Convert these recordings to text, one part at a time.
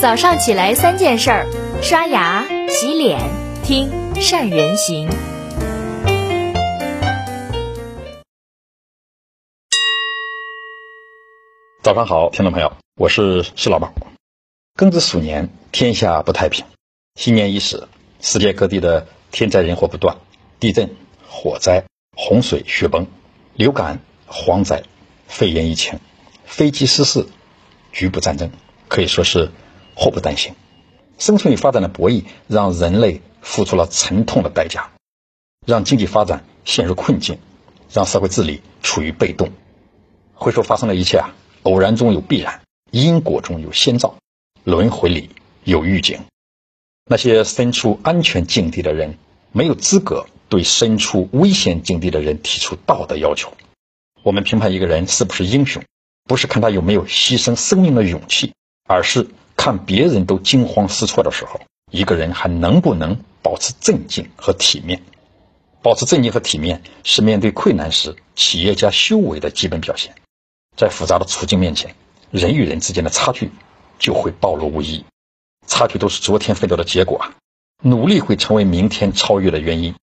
早上起来三件事儿：刷牙、洗脸、听善人行。早上好，听众朋友，我是石老板。庚子鼠年，天下不太平。新年伊始，世界各地的天灾人祸不断，地震、火灾、洪水、雪崩、流感、蝗灾、肺炎疫情、飞机失事、局部战争，可以说是。祸不单行，生存与发展的博弈让人类付出了沉痛的代价，让经济发展陷入困境，让社会治理处于被动。回首发生的一切啊，偶然中有必然，因果中有先兆，轮回里有预警。那些身处安全境地的人，没有资格对身处危险境地的人提出道德要求。我们评判一个人是不是英雄，不是看他有没有牺牲生命的勇气，而是。看别人都惊慌失措的时候，一个人还能不能保持镇静和体面？保持镇静和体面是面对困难时企业家修为的基本表现。在复杂的处境面前，人与人之间的差距就会暴露无遗。差距都是昨天奋斗的结果啊！努力会成为明天超越的原因。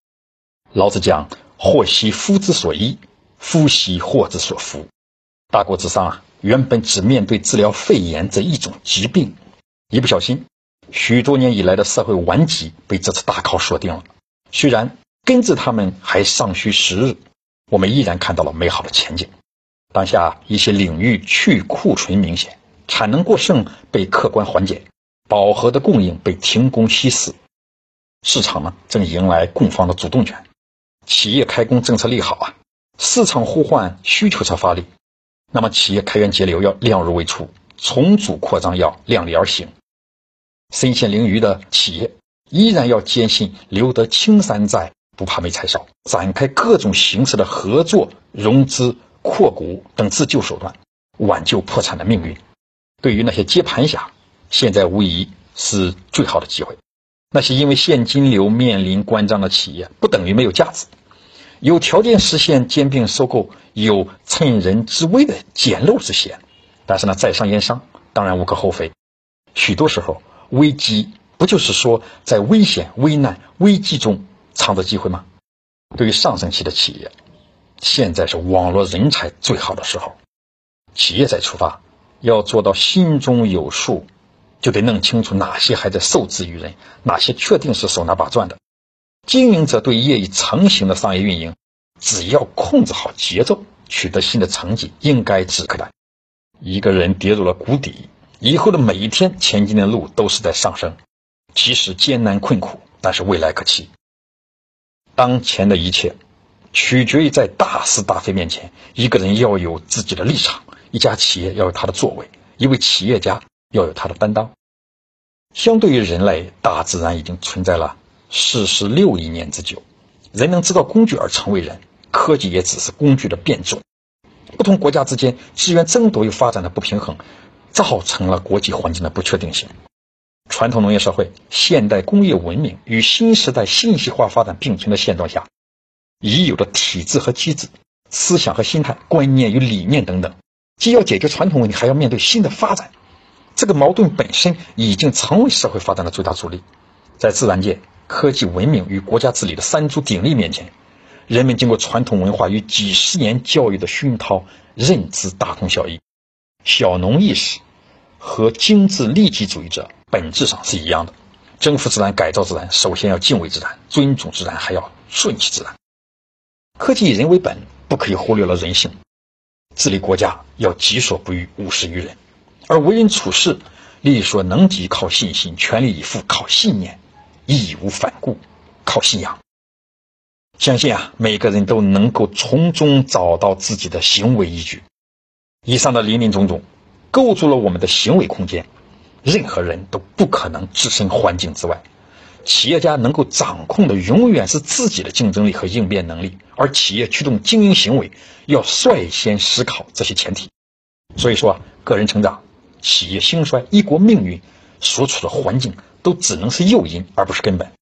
老子讲：“祸兮福之所依，福兮祸之所伏。”大国之上啊，原本只面对治疗肺炎这一种疾病。一不小心，许多年以来的社会顽疾被这次大考锁定了。虽然根治他们还尚需时日，我们依然看到了美好的前景。当下一些领域去库存明显，产能过剩被客观缓解，饱和的供应被停工稀释，市场呢正迎来供方的主动权。企业开工政策利好啊，市场呼唤需求侧发力，那么企业开源节流要量入为出。重组扩张要量力而行，身陷囹圄的企业依然要坚信留得青山在，不怕没柴烧，展开各种形式的合作、融资、扩股等自救手段，挽救破产的命运。对于那些接盘侠，现在无疑是最好的机会。那些因为现金流面临关张的企业，不等于没有价值，有条件实现兼并收购，有趁人之危的捡漏之嫌。但是呢，在商言商，当然无可厚非。许多时候，危机不就是说在危险、危难、危机中藏着机会吗？对于上升期的企业，现在是网络人才最好的时候。企业在出发，要做到心中有数，就得弄清楚哪些还在受制于人，哪些确定是手拿把攥的。经营者对业已成型的商业运营，只要控制好节奏，取得新的成绩，应该指可待。一个人跌入了谷底，以后的每一天前进的路都是在上升，即使艰难困苦，但是未来可期。当前的一切，取决于在大是大非面前，一个人要有自己的立场，一家企业要有他的作为，一位企业家要有他的担当。相对于人类，大自然已经存在了四十六亿年之久，人能制造工具而成为人，科技也只是工具的变种。不同国家之间资源争夺与发展的不平衡，造成了国际环境的不确定性。传统农业社会、现代工业文明与新时代信息化发展并存的现状下，已有的体制和机制、思想和心态、观念与理念等等，既要解决传统问题，还要面对新的发展。这个矛盾本身已经成为社会发展的最大阻力。在自然界、科技文明与国家治理的三足鼎立面前。人们经过传统文化与几十年教育的熏陶，认知大同小异。小农意识和精致利己主义者本质上是一样的。征服自然、改造自然，首先要敬畏自然、尊重自然，还要顺其自然。科技以人为本，不可以忽略了人性。治理国家要己所不欲，勿施于人。而为人处事，力所能及靠信心，全力以赴靠信念，义无反顾靠信仰。相信啊，每个人都能够从中找到自己的行为依据。以上的林林总总，构筑了我们的行为空间。任何人都不可能置身环境之外。企业家能够掌控的永远是自己的竞争力和应变能力，而企业驱动经营行为要率先思考这些前提。所以说，个人成长、企业兴衰、一国命运所处的环境都只能是诱因，而不是根本。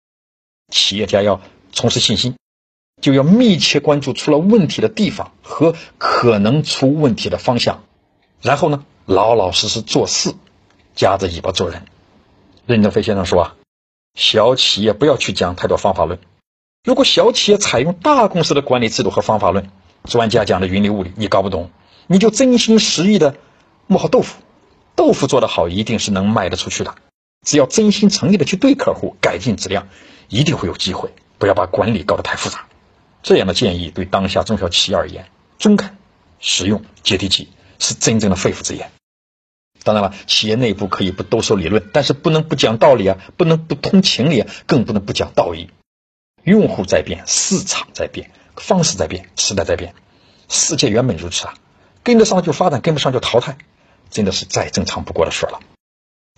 企业家要重拾信心。就要密切关注出了问题的地方和可能出问题的方向，然后呢，老老实实做事，夹着尾巴做人，任正非先生说啊，小企业不要去讲太多方法论。如果小企业采用大公司的管理制度和方法论，专家讲的云里雾里，你搞不懂，你就真心实意的磨好豆腐。豆腐做得好，一定是能卖得出去的。只要真心诚意的去对客户，改进质量，一定会有机会。不要把管理搞得太复杂。这样的建议对当下中小企业而言，中肯、实用、接地气，是真正的肺腑之言。当然了，企业内部可以不兜售理论，但是不能不讲道理啊，不能不通情理啊，更不能不讲道义。用户在变，市场在变，方式在变，时代在变，世界原本如此啊，跟得上就发展，跟不上就淘汰。真的是再正常不过的事了。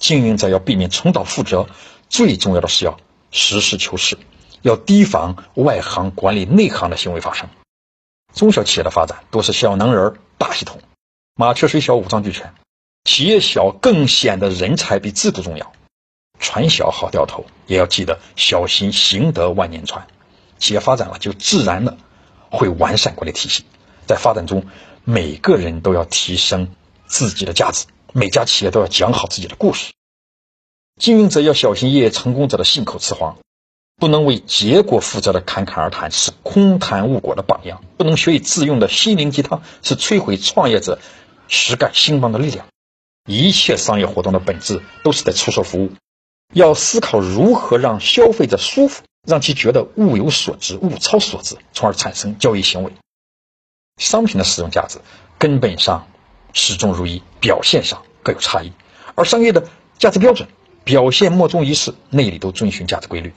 经营者要避免重蹈覆辙，最重要的是要实事求是，要提防外行管理内行的行为发生。中小企业的发展都是小能人大系统，麻雀虽小五脏俱全。企业小更显得人才比制度重要。船小好掉头，也要记得小心行得万年船。企业发展了，就自然的会完善管理体系。在发展中，每个人都要提升。自己的价值，每家企业都要讲好自己的故事。经营者要小心业业成功者的信口雌黄，不能为结果负责的侃侃而谈，是空谈误果的榜样；不能学以致用的心灵鸡汤，是摧毁创业者实干兴邦的力量。一切商业活动的本质都是在出售服务，要思考如何让消费者舒服，让其觉得物有所值、物超所值，从而产生交易行为。商品的使用价值根本上。始终如一，表现上各有差异。而商业的价值标准，表现莫衷一是，内里都遵循价值规律。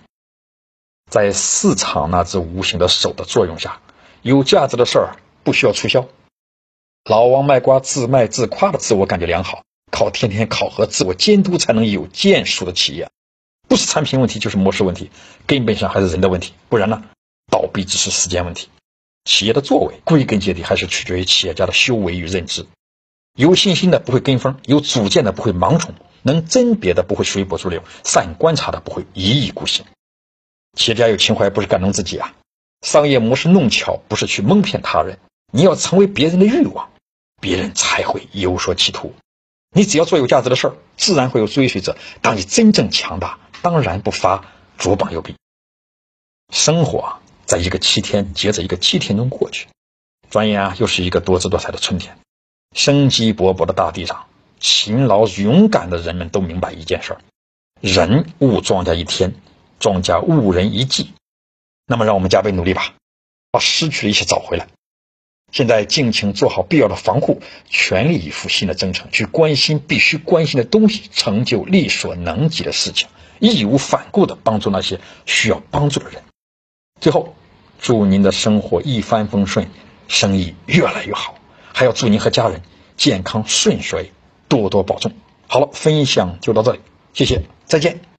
在市场那只无形的手的作用下，有价值的事儿不需要促销。老王卖瓜，自卖自夸的自我感觉良好，靠天天考核、自我监督才能有建树的企业，不是产品问题，就是模式问题，根本上还是人的问题。不然呢，倒闭只是时间问题。企业的作为，归根结底还是取决于企业家的修为与认知。有信心的不会跟风，有主见的不会盲从，能甄别的不会随波逐流，善观察的不会一意孤行。企业家有情怀不是感动自己啊，商业模式弄巧不是去蒙骗他人。你要成为别人的欲望，别人才会有所企图。你只要做有价值的事儿，自然会有追随者。当你真正强大，当然不乏左膀右臂。生活在一个七天接着一个七天中过去，转眼啊，又是一个多姿多彩的春天。生机勃勃的大地上，勤劳勇敢的人们都明白一件事儿：人误庄稼一天，庄稼误人一季。那么，让我们加倍努力吧，把失去的一切找回来。现在，尽情做好必要的防护，全力以赴新的征程，去关心必须关心的东西，成就力所能及的事情，义无反顾地帮助那些需要帮助的人。最后，祝您的生活一帆风顺，生意越来越好。还要祝您和家人健康顺遂，多多保重。好了，分享就到这里，谢谢，再见。